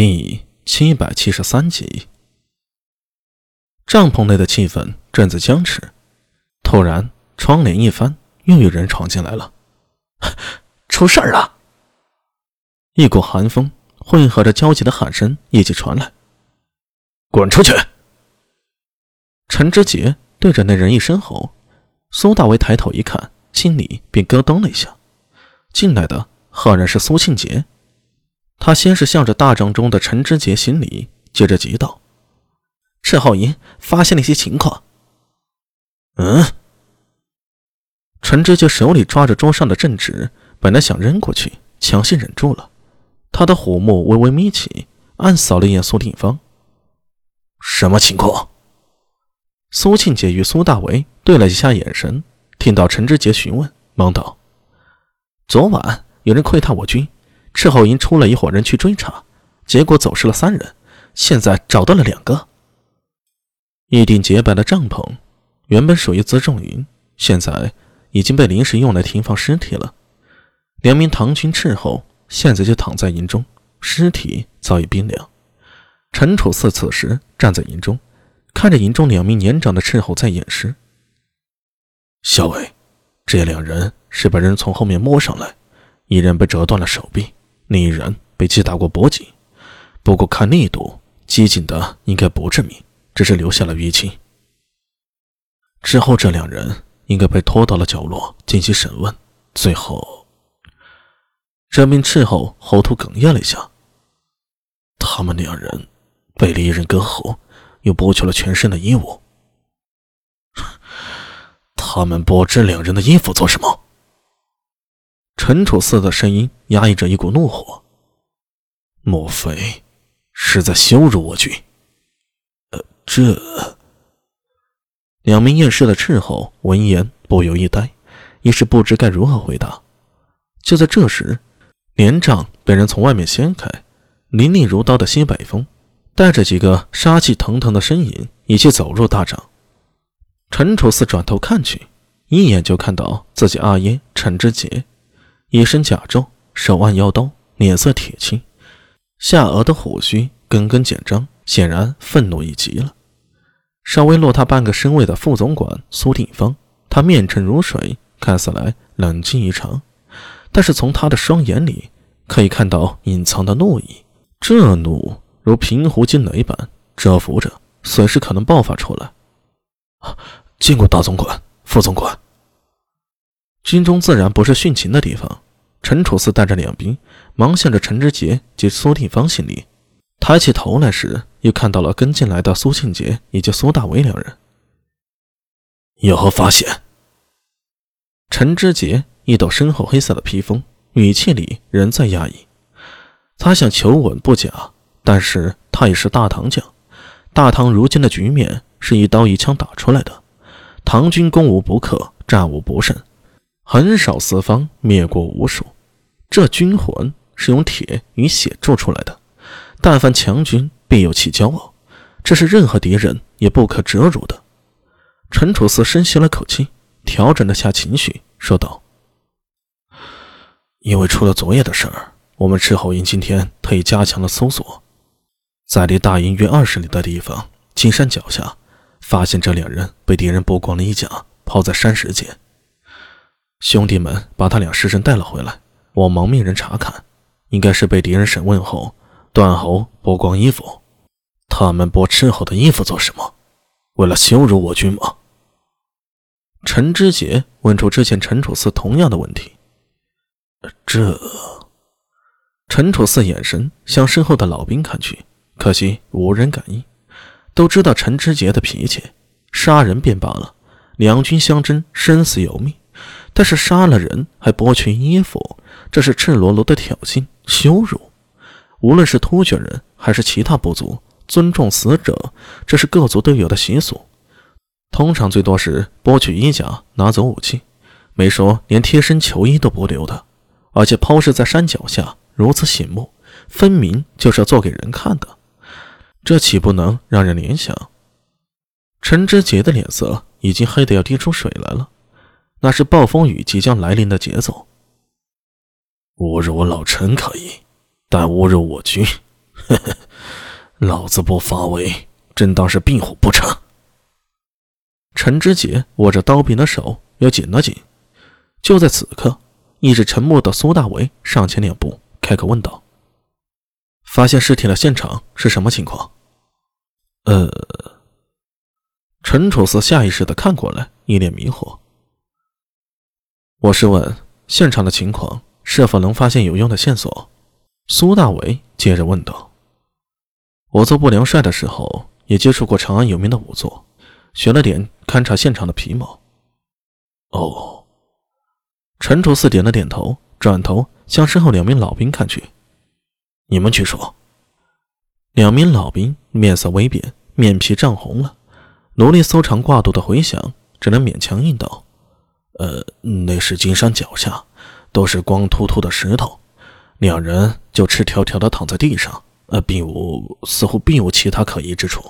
第七百七十三集，帐篷内的气氛正在僵持。突然，窗帘一翻，又有人闯进来了。出事儿了！一股寒风混合着焦急的喊声一起传来：“滚出去！”陈之杰对着那人一声吼。苏大为抬头一看，心里便咯噔了一下。进来的赫然是苏庆杰。他先是向着大帐中的陈之杰行礼，接着急道：“赤浩银发现了一些情况。”嗯。陈知杰手里抓着桌上的镇纸，本来想扔过去，强行忍住了。他的虎目微微眯起，暗扫了一眼苏定方。什么情况？苏庆杰与苏大为对了一下眼神，听到陈知杰询问，忙道：“昨晚有人窥探我军。”斥候营出了一伙人去追查，结果走失了三人，现在找到了两个。一顶洁白的帐篷，原本属于辎重营，现在已经被临时用来停放尸体了。两名唐军斥候现在就躺在营中，尸体早已冰凉。陈楚四此时站在营中，看着营中两名年长的斥候在验尸。校尉，这两人是被人从后面摸上来，一人被折断了手臂。另一人被击打过脖颈，不过看力度，击颈的应该不致命，只是留下了淤青。之后这两人应该被拖到了角落进行审问，最后，这名斥候喉头哽咽了一下。他们两人被一人割喉，又剥去了全身的衣物。他们剥这两人的衣服做什么？陈楚四的声音压抑着一股怒火，莫非是在羞辱我军？呃，这两名验尸的斥候闻言不由一呆，一时不知该如何回答。就在这时，连帐被人从外面掀开，凌厉如刀的西北风带着几个杀气腾腾的身影一起走入大帐。陈楚四转头看去，一眼就看到自己阿爷陈之杰。一身甲胄，手按腰刀，脸色铁青，下颚的虎须根根紧张，显然愤怒已极了。稍微落他半个身位的副总管苏定方，他面沉如水，看似来冷静异常，但是从他的双眼里可以看到隐藏的怒意，这怒如平湖惊雷般蛰伏着，随时可能爆发出来。见过大总管、副总管。军中自然不是殉情的地方。陈楚四带着两兵，忙向着陈之杰及苏定方行礼。抬起头来时，又看到了跟进来的苏庆杰以及苏大为两人。有何发现？陈之杰一抖身后黑色的披风，语气里仍在压抑。他想求稳不假，但是他也是大唐将。大唐如今的局面是一刀一枪打出来的，唐军攻无不克，战无不胜。横扫四方，灭国无数。这军魂是用铁与血铸出来的。但凡强军，必有其骄傲，这是任何敌人也不可折辱的。陈楚四深吸了口气，调整了下情绪，说道：“因为出了昨夜的事儿，我们赤候营今天特意加强了搜索，在离大营约二十里的地方，金山脚下，发现这两人被敌人剥光了衣甲，抛在山石间。”兄弟们把他俩尸身带了回来，我忙命人查看，应该是被敌人审问后断喉剥光衣服。他们剥斥候的衣服做什么？为了羞辱我军吗？陈知杰问出之前陈楚四同样的问题。这……陈楚四眼神向身后的老兵看去，可惜无人感应。都知道陈知杰的脾气，杀人便罢了，两军相争，生死有命。但是杀了人还剥去衣服，这是赤裸裸的挑衅、羞辱。无论是突厥人还是其他部族，尊重死者，这是各族都有的习俗。通常最多是剥去衣甲，拿走武器，没说连贴身球衣都不留的。而且抛尸在山脚下，如此醒目，分明就是要做给人看的。这岂不能让人联想？陈知杰的脸色已经黑得要滴出水来了。那是暴风雨即将来临的节奏。侮辱我老陈可以，但侮辱我军，呵呵，老子不发威，真当是壁虎不成？陈知杰握着刀柄的手又紧了紧。就在此刻，一直沉默的苏大为上前两步，开口问道：“发现尸体的现场是什么情况？”呃，陈楚思下意识的看过来，一脸迷惑。我是问现场的情况，是否能发现有用的线索？苏大伟接着问道：“我做不良帅的时候，也接触过长安有名的仵作，学了点勘察现场的皮毛。”哦，陈楚四点了点头，转头向身后两名老兵看去：“你们去说。”两名老兵面色微变，面皮涨红了，努力搜肠挂肚的回想，只能勉强应道。呃，那是金山脚下，都是光秃秃的石头，两人就赤条条的躺在地上，呃，并无似乎并无其他可疑之处。